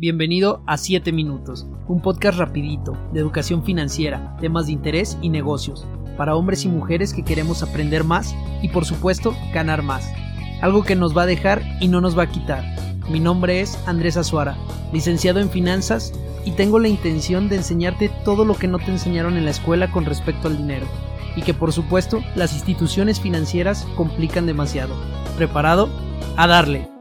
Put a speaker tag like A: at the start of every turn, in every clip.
A: Bienvenido a 7 Minutos, un podcast rapidito de educación financiera, temas de interés y negocios, para hombres y mujeres que queremos aprender más y por supuesto ganar más. Algo que nos va a dejar y no nos va a quitar. Mi nombre es Andrés Azuara, licenciado en finanzas y tengo la intención de enseñarte todo lo que no te enseñaron en la escuela con respecto al dinero y que por supuesto las instituciones financieras complican demasiado. ¿Preparado? A darle.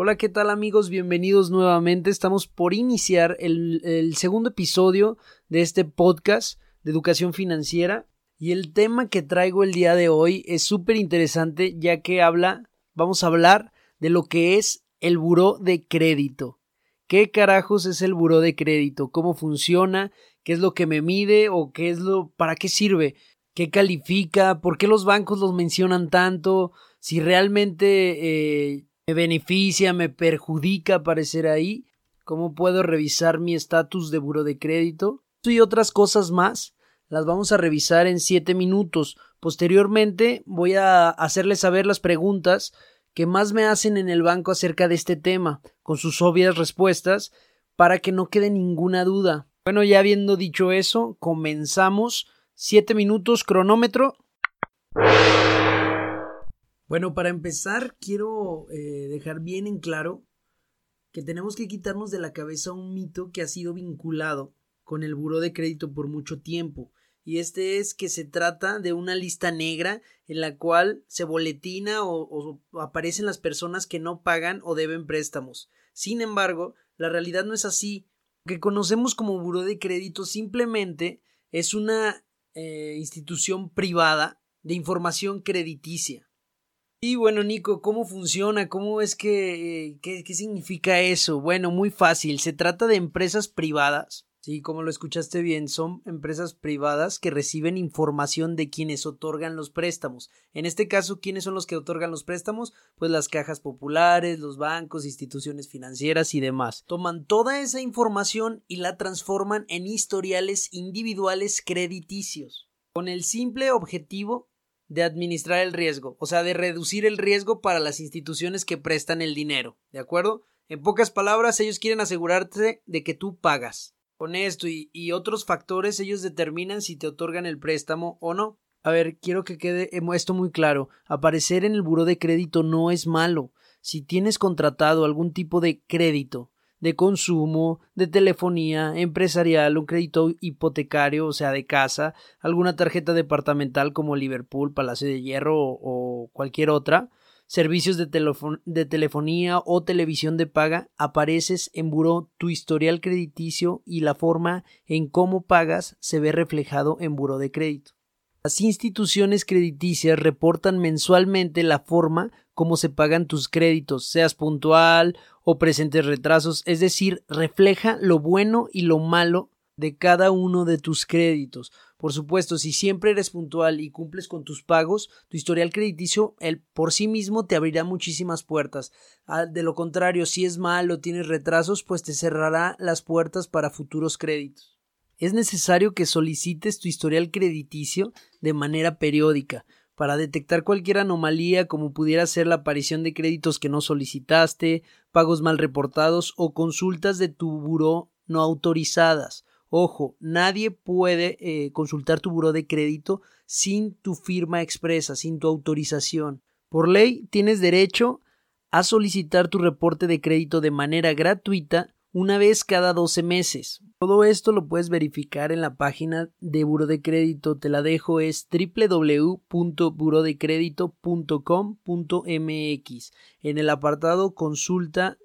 A: Hola, ¿qué tal amigos? Bienvenidos nuevamente. Estamos por iniciar el, segundo episodio de este podcast de educación financiera y el tema que traigo el día de hoy es súper interesante ya que habla, vamos a hablar de lo que es el buró de crédito. ¿Qué carajos es el buró de crédito? ¿Cómo funciona? ¿Qué es lo que me mide o qué es lo para qué sirve? ¿Qué califica? ¿Por qué los bancos los mencionan tanto? Si realmente eh, me beneficia, me perjudica aparecer ahí, cómo puedo revisar mi estatus de buro de crédito y otras cosas más las vamos a revisar en siete minutos. Posteriormente voy a hacerles saber las preguntas que más me hacen en el banco acerca de este tema, con sus obvias respuestas, para que no quede ninguna duda. Bueno, ya habiendo dicho eso, comenzamos. Siete minutos, cronómetro. Bueno, para empezar, quiero eh, dejar bien en claro que tenemos que quitarnos de la cabeza un mito que ha sido vinculado con el buró de crédito por mucho tiempo. Y este es que se trata de una lista negra en la cual se boletina o, aparecen las personas que no pagan o deben préstamos. Sin embargo, la realidad no es así. Lo que conocemos como buró de crédito simplemente es una eh, institución privada de información crediticia. Y bueno, Nico, ¿cómo funciona? ¿Cómo es que, qué, qué significa eso? Bueno, muy fácil. Se trata de empresas privadas Sí, como lo escuchaste bien, son empresas privadas que reciben información de quienes otorgan los préstamos. En este caso, ¿quiénes son los que otorgan los préstamos? Pues las cajas populares, los bancos, instituciones financieras y demás. Toman toda esa información y la transforman en historiales individuales crediticios, con el simple objetivo de administrar el riesgo, o sea, de reducir el riesgo para las instituciones que prestan el dinero, ¿de acuerdo? En pocas palabras, ellos quieren asegurarse de que tú pagas. Con esto y, y otros factores, ellos determinan si te otorgan el préstamo o no. A ver, quiero que quede esto muy claro. Aparecer en el buro de crédito no es malo. Si tienes contratado algún tipo de crédito, de consumo, de telefonía, empresarial, un crédito hipotecario, o sea, de casa, alguna tarjeta departamental como Liverpool, Palacio de Hierro o, cualquier otra, servicios de, de, telefonía o televisión de paga, apareces en buró tu historial crediticio y la forma en cómo pagas se ve reflejado en buró de crédito. Las instituciones crediticias reportan mensualmente la forma como se pagan tus créditos, seas puntual o presentes retrasos, es decir, refleja lo bueno y lo malo de cada uno de tus créditos. Por supuesto, si siempre eres puntual y cumples con tus pagos, tu historial crediticio el, por sí mismo te abrirá muchísimas puertas. Ah, de lo contrario, si es malo, tienes retrasos, pues te cerrará las puertas para futuros créditos. Es necesario que solicites tu historial crediticio de manera periódica para detectar cualquier anomalía como pudiera ser la aparición de créditos que no solicitaste, pagos mal reportados o consultas de tu buró no autorizadas. Ojo, nadie puede eh, consultar tu buro de crédito sin tu firma expresa, sin tu autorización. Por ley, tienes derecho a solicitar tu reporte de crédito de manera gratuita una vez cada 12 meses. Todo esto lo puedes verificar en la página de Buro de Crédito. Te la dejo es www.burodecredito.com.mx. En el apartado Consulta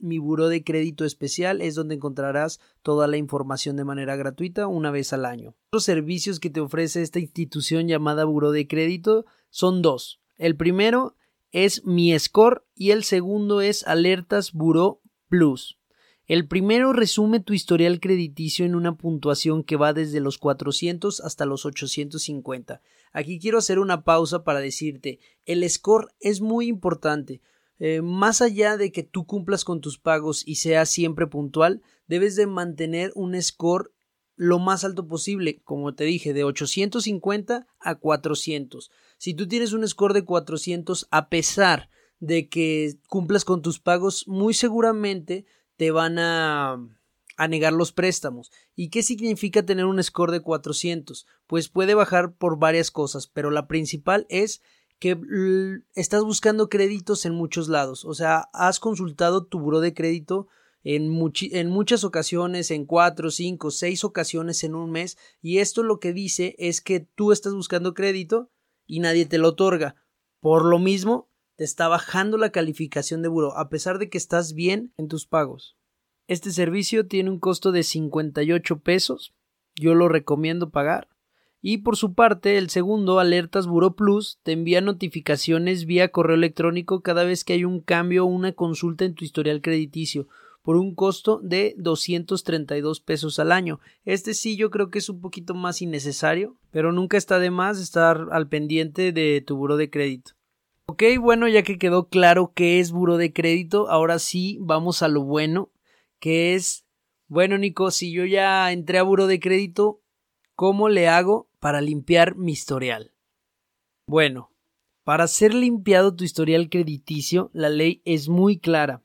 A: mi buro de crédito especial es donde encontrarás toda la información de manera gratuita una vez al año. Los servicios que te ofrece esta institución llamada buro de crédito son dos. El primero es Mi Score y el segundo es Alertas Buro Plus. El primero resume tu historial crediticio en una puntuación que va desde los 400 hasta los 850. Aquí quiero hacer una pausa para decirte, el score es muy importante eh, más allá de que tú cumplas con tus pagos y seas siempre puntual, debes de mantener un score lo más alto posible, como te dije, de 850 a 400. Si tú tienes un score de 400 a pesar de que cumplas con tus pagos, muy seguramente te van a, a negar los préstamos. ¿Y qué significa tener un score de 400? Pues puede bajar por varias cosas, pero la principal es que estás buscando créditos en muchos lados. O sea, has consultado tu buro de crédito en, en, muchas ocasiones, en cuatro, cinco, seis ocasiones en un mes, y esto lo que dice es que tú estás buscando crédito y nadie te lo otorga. Por lo mismo, te está bajando la calificación de buro, a pesar de que estás bien en tus pagos. Este servicio tiene un costo de 58 pesos. Yo lo recomiendo pagar. Y por su parte, el segundo, Alertas Buro Plus, te envía notificaciones vía correo electrónico cada vez que hay un cambio o una consulta en tu historial crediticio por un costo de 232 pesos al año. Este sí yo creo que es un poquito más innecesario, pero nunca está de más estar al pendiente de tu buro de crédito. Ok, bueno, ya que quedó claro qué es buro de crédito, ahora sí vamos a lo bueno, que es, bueno Nico, si yo ya entré a buro de crédito, ¿cómo le hago para limpiar mi historial? Bueno, para ser limpiado tu historial crediticio, la ley es muy clara.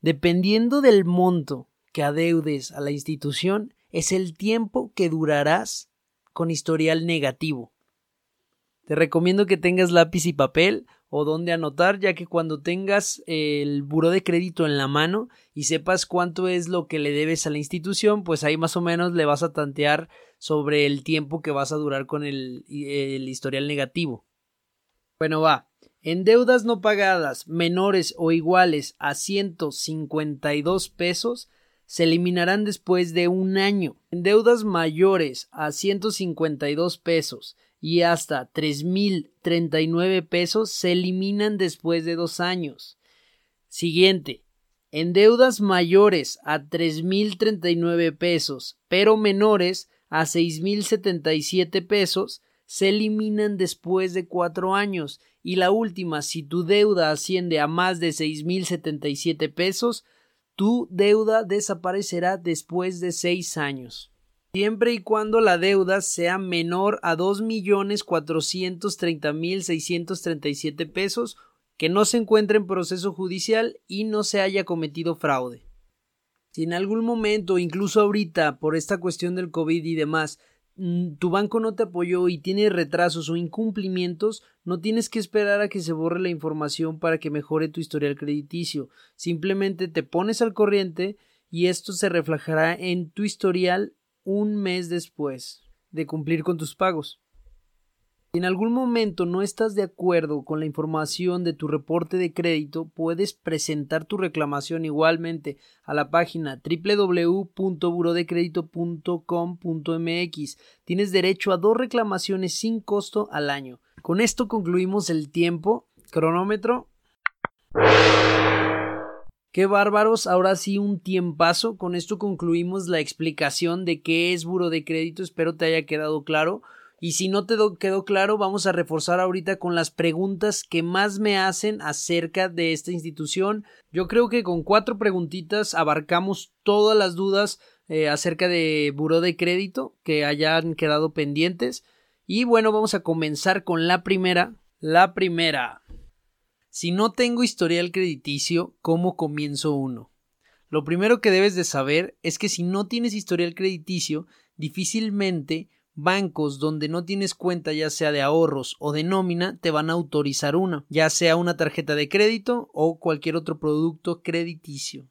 A: Dependiendo del monto que adeudes a la institución, es el tiempo que durarás con historial negativo. Te recomiendo que tengas lápiz y papel o donde anotar, ya que cuando tengas el buro de crédito en la mano y sepas cuánto es lo que le debes a la institución, pues ahí más o menos le vas a tantear sobre el tiempo que vas a durar con el, el historial negativo. Bueno, va. En deudas no pagadas menores o iguales a 152 pesos se eliminarán después de un año. En deudas mayores a 152 pesos y hasta 3.039 pesos se eliminan después de dos años. Siguiente. En deudas mayores a 3.039 pesos, pero menores a 6.077 pesos, se eliminan después de cuatro años y la última, si tu deuda asciende a más de seis mil setenta y siete pesos, tu deuda desaparecerá después de seis años. Siempre y cuando la deuda sea menor a dos millones cuatrocientos treinta mil seiscientos treinta y siete pesos, que no se encuentre en proceso judicial y no se haya cometido fraude. Si en algún momento, incluso ahorita, por esta cuestión del COVID y demás, Mm, tu banco no te apoyó y tiene retrasos o incumplimientos, no tienes que esperar a que se borre la información para que mejore tu historial crediticio. Simplemente te pones al corriente y esto se reflejará en tu historial un mes después de cumplir con tus pagos. Si en algún momento no estás de acuerdo con la información de tu reporte de crédito, puedes presentar tu reclamación igualmente a la página www.burodecredito.com.mx. Tienes derecho a dos reclamaciones sin costo al año. Con esto concluimos el tiempo. Cronómetro. Qué bárbaros, ahora sí un tiempazo. Con esto concluimos la explicación de qué es buro de crédito. Espero te haya quedado claro. Y si no te quedó claro, vamos a reforzar ahorita con las preguntas que más me hacen acerca de esta institución. Yo creo que con cuatro preguntitas abarcamos todas las dudas eh, acerca de buró de crédito que hayan quedado pendientes. Y bueno, vamos a comenzar con la primera. La primera. Si no tengo historial crediticio, ¿cómo comienzo uno? Lo primero que debes de saber es que si no tienes historial crediticio, difícilmente bancos donde no tienes cuenta ya sea de ahorros o de nómina te van a autorizar una, ya sea una tarjeta de crédito o cualquier otro producto crediticio.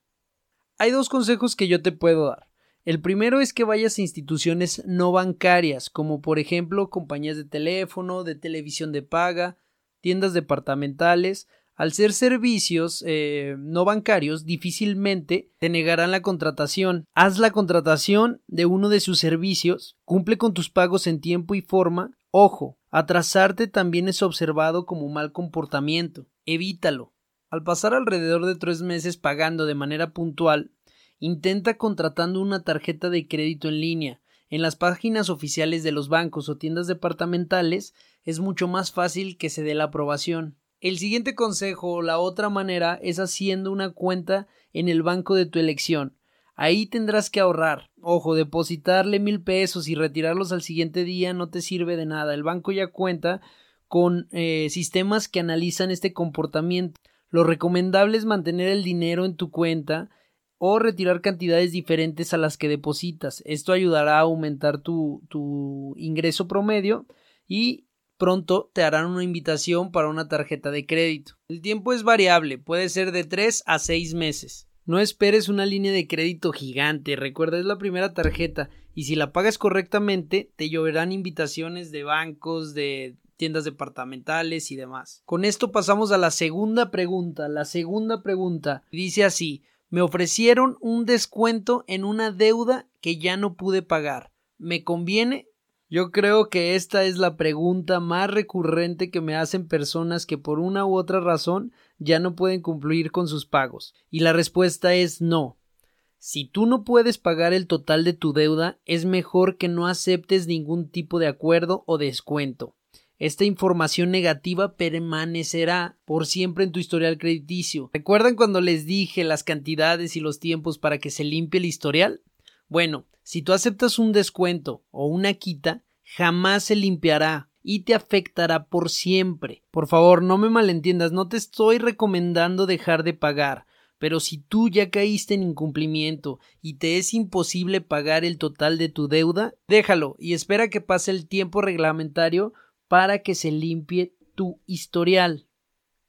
A: Hay dos consejos que yo te puedo dar. El primero es que vayas a instituciones no bancarias, como por ejemplo compañías de teléfono, de televisión de paga, tiendas departamentales, al ser servicios eh, no bancarios, difícilmente te negarán la contratación. Haz la contratación de uno de sus servicios, cumple con tus pagos en tiempo y forma. Ojo, atrasarte también es observado como mal comportamiento. Evítalo. Al pasar alrededor de tres meses pagando de manera puntual, intenta contratando una tarjeta de crédito en línea. En las páginas oficiales de los bancos o tiendas departamentales es mucho más fácil que se dé la aprobación. El siguiente consejo la otra manera es haciendo una cuenta en el banco de tu elección. Ahí tendrás que ahorrar. Ojo, depositarle mil pesos y retirarlos al siguiente día no te sirve de nada. El banco ya cuenta con eh, sistemas que analizan este comportamiento. Lo recomendable es mantener el dinero en tu cuenta o retirar cantidades diferentes a las que depositas. Esto ayudará a aumentar tu, tu ingreso promedio y pronto te harán una invitación para una tarjeta de crédito. El tiempo es variable, puede ser de 3 a 6 meses. No esperes una línea de crédito gigante, recuerda es la primera tarjeta y si la pagas correctamente te lloverán invitaciones de bancos, de tiendas departamentales y demás. Con esto pasamos a la segunda pregunta. La segunda pregunta dice así me ofrecieron un descuento en una deuda que ya no pude pagar. ¿Me conviene? Yo creo que esta es la pregunta más recurrente que me hacen personas que por una u otra razón ya no pueden cumplir con sus pagos. Y la respuesta es no. Si tú no puedes pagar el total de tu deuda, es mejor que no aceptes ningún tipo de acuerdo o descuento. Esta información negativa permanecerá por siempre en tu historial crediticio. ¿Recuerdan cuando les dije las cantidades y los tiempos para que se limpie el historial? Bueno, si tú aceptas un descuento o una quita, jamás se limpiará y te afectará por siempre. Por favor, no me malentiendas, no te estoy recomendando dejar de pagar, pero si tú ya caíste en incumplimiento y te es imposible pagar el total de tu deuda, déjalo y espera que pase el tiempo reglamentario para que se limpie tu historial.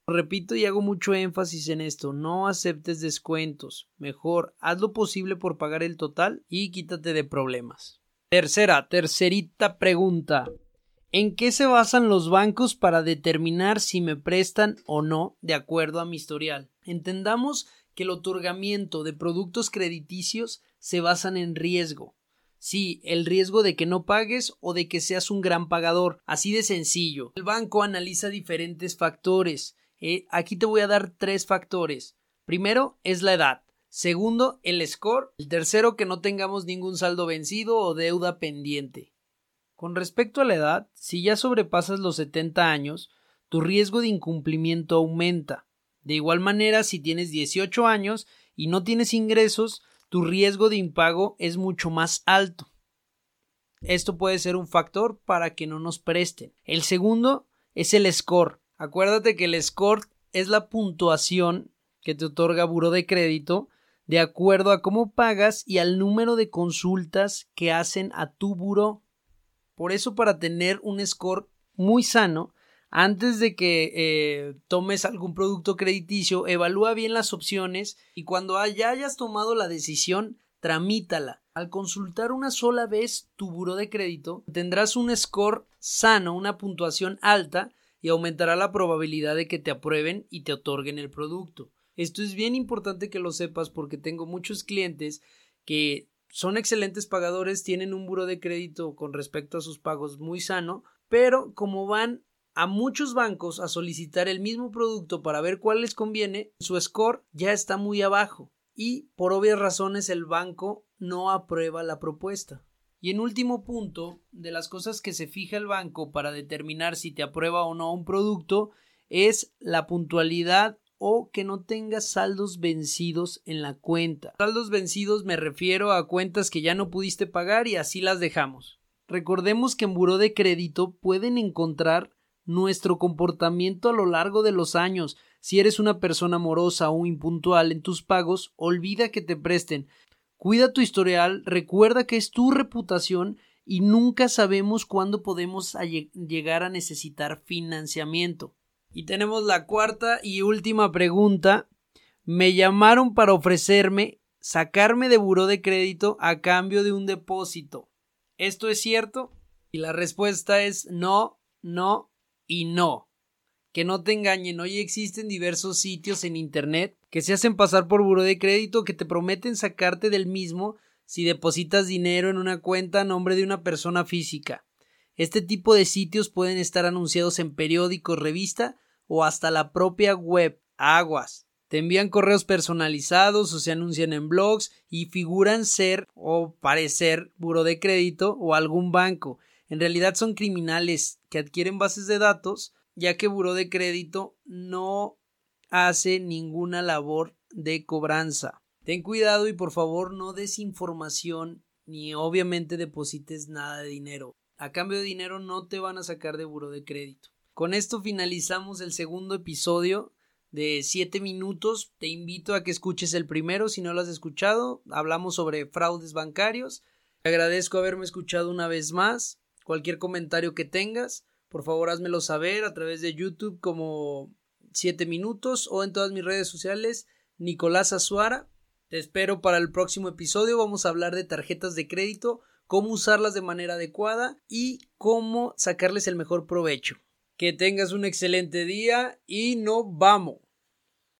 A: Repito y hago mucho énfasis en esto, no aceptes descuentos, mejor haz lo posible por pagar el total y quítate de problemas. Tercera, tercerita pregunta. ¿En qué se basan los bancos para determinar si me prestan o no de acuerdo a mi historial? Entendamos que el otorgamiento de productos crediticios se basan en riesgo. Sí, el riesgo de que no pagues o de que seas un gran pagador. Así de sencillo. El banco analiza diferentes factores. Eh, aquí te voy a dar tres factores. Primero es la edad. Segundo, el score. El tercero, que no tengamos ningún saldo vencido o deuda pendiente. Con respecto a la edad, si ya sobrepasas los 70 años, tu riesgo de incumplimiento aumenta. De igual manera, si tienes 18 años y no tienes ingresos, tu riesgo de impago es mucho más alto. Esto puede ser un factor para que no nos presten. El segundo es el score. Acuérdate que el score es la puntuación que te otorga Buro de Crédito de acuerdo a cómo pagas y al número de consultas que hacen a tu buro. Por eso, para tener un score muy sano, antes de que eh, tomes algún producto crediticio, evalúa bien las opciones y cuando ya hayas tomado la decisión, tramítala. Al consultar una sola vez tu buro de crédito, tendrás un score sano, una puntuación alta y aumentará la probabilidad de que te aprueben y te otorguen el producto. Esto es bien importante que lo sepas porque tengo muchos clientes que son excelentes pagadores, tienen un buro de crédito con respecto a sus pagos muy sano, pero como van a muchos bancos a solicitar el mismo producto para ver cuál les conviene, su score ya está muy abajo y por obvias razones el banco no aprueba la propuesta. Y en último punto, de las cosas que se fija el banco para determinar si te aprueba o no un producto es la puntualidad o que no tengas saldos vencidos en la cuenta. Saldos vencidos me refiero a cuentas que ya no pudiste pagar y así las dejamos. Recordemos que en buró de crédito pueden encontrar nuestro comportamiento a lo largo de los años. Si eres una persona amorosa o impuntual en tus pagos, olvida que te presten. Cuida tu historial, recuerda que es tu reputación y nunca sabemos cuándo podemos llegar a necesitar financiamiento. Y tenemos la cuarta y última pregunta. Me llamaron para ofrecerme sacarme de buró de crédito a cambio de un depósito. ¿Esto es cierto? Y la respuesta es no, no y no. Que no te engañen, hoy existen diversos sitios en Internet que se hacen pasar por buro de crédito que te prometen sacarte del mismo si depositas dinero en una cuenta a nombre de una persona física. Este tipo de sitios pueden estar anunciados en periódicos, revista o hasta la propia web. Aguas. Te envían correos personalizados o se anuncian en blogs y figuran ser o parecer buro de crédito o algún banco. En realidad son criminales que adquieren bases de datos, ya que Buró de Crédito no hace ninguna labor de cobranza. Ten cuidado y por favor no des información ni obviamente deposites nada de dinero. A cambio de dinero no te van a sacar de Buró de Crédito. Con esto finalizamos el segundo episodio de 7 minutos. Te invito a que escuches el primero si no lo has escuchado. Hablamos sobre fraudes bancarios. Te agradezco haberme escuchado una vez más. Cualquier comentario que tengas, por favor házmelo saber a través de YouTube como 7 minutos o en todas mis redes sociales Nicolás Azuara. Te espero para el próximo episodio. Vamos a hablar de tarjetas de crédito, cómo usarlas de manera adecuada y cómo sacarles el mejor provecho. Que tengas un excelente día y no vamos.